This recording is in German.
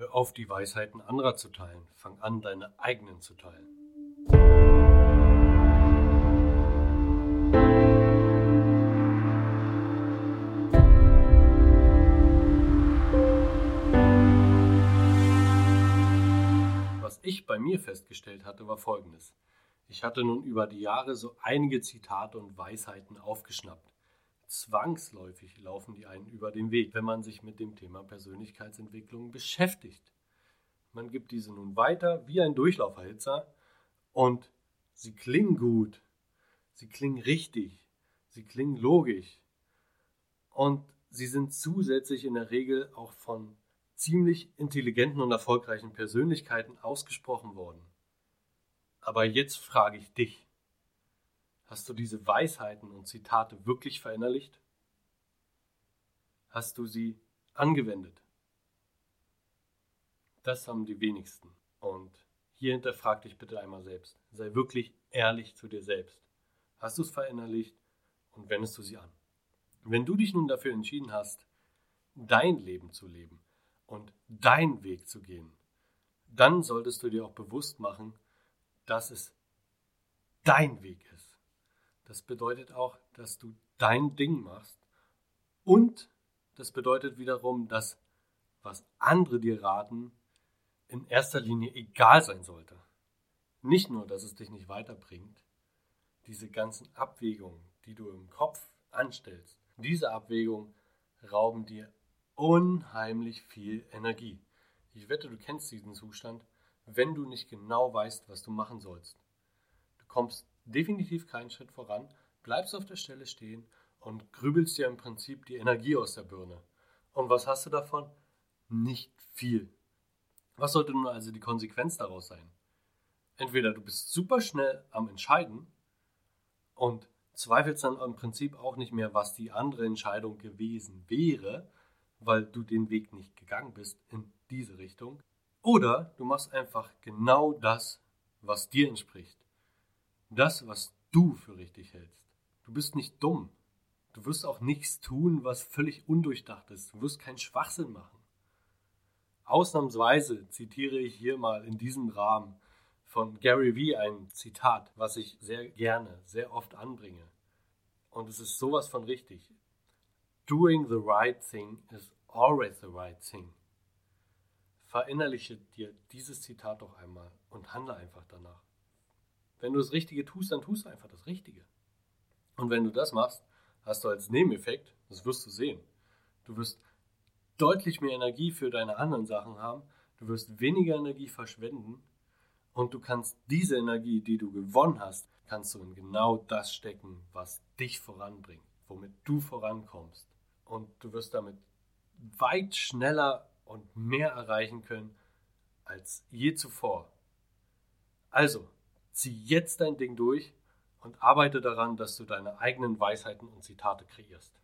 Hör auf, die Weisheiten anderer zu teilen. Fang an, deine eigenen zu teilen. Was ich bei mir festgestellt hatte, war folgendes. Ich hatte nun über die Jahre so einige Zitate und Weisheiten aufgeschnappt. Zwangsläufig laufen die einen über den Weg, wenn man sich mit dem Thema Persönlichkeitsentwicklung beschäftigt. Man gibt diese nun weiter wie ein Durchlauferhitzer und sie klingen gut, sie klingen richtig, sie klingen logisch und sie sind zusätzlich in der Regel auch von ziemlich intelligenten und erfolgreichen Persönlichkeiten ausgesprochen worden. Aber jetzt frage ich dich, hast du diese Weisheiten und Zitate wirklich verinnerlicht? Hast du sie angewendet? Das haben die wenigsten. Und hier hinterfrag dich bitte einmal selbst. Sei wirklich ehrlich zu dir selbst. Hast du es verinnerlicht und wendest du sie an? Wenn du dich nun dafür entschieden hast, dein Leben zu leben und deinen Weg zu gehen, dann solltest du dir auch bewusst machen, dass es dein Weg ist. Das bedeutet auch, dass du dein Ding machst. Und das bedeutet wiederum, dass was andere dir raten, in erster Linie egal sein sollte. Nicht nur, dass es dich nicht weiterbringt, diese ganzen Abwägungen, die du im Kopf anstellst, diese Abwägungen rauben dir unheimlich viel Energie. Ich wette, du kennst diesen Zustand, wenn du nicht genau weißt, was du machen sollst. Du kommst definitiv keinen Schritt voran, bleibst auf der Stelle stehen und grübelst dir im Prinzip die Energie aus der Birne. Und was hast du davon? Nicht viel. Was sollte nun also die Konsequenz daraus sein? Entweder du bist super schnell am Entscheiden und zweifelst dann im Prinzip auch nicht mehr, was die andere Entscheidung gewesen wäre, weil du den Weg nicht gegangen bist in diese Richtung. Oder du machst einfach genau das, was dir entspricht. Das, was du für richtig hältst. Du bist nicht dumm. Du wirst auch nichts tun, was völlig undurchdacht ist. Du wirst keinen Schwachsinn machen. Ausnahmsweise zitiere ich hier mal in diesem Rahmen von Gary Vee ein Zitat, was ich sehr gerne, sehr oft anbringe. Und es ist sowas von richtig. Doing the right thing is always the right thing. Verinnerliche dir dieses Zitat doch einmal und handle einfach danach. Wenn du das Richtige tust, dann tust du einfach das Richtige. Und wenn du das machst, hast du als Nebeneffekt, das wirst du sehen, du wirst deutlich mehr Energie für deine anderen Sachen haben, du wirst weniger Energie verschwenden und du kannst diese Energie, die du gewonnen hast, kannst du in genau das stecken, was dich voranbringt, womit du vorankommst. Und du wirst damit weit schneller und mehr erreichen können als je zuvor. Also, zieh jetzt dein Ding durch und arbeite daran, dass du deine eigenen Weisheiten und Zitate kreierst.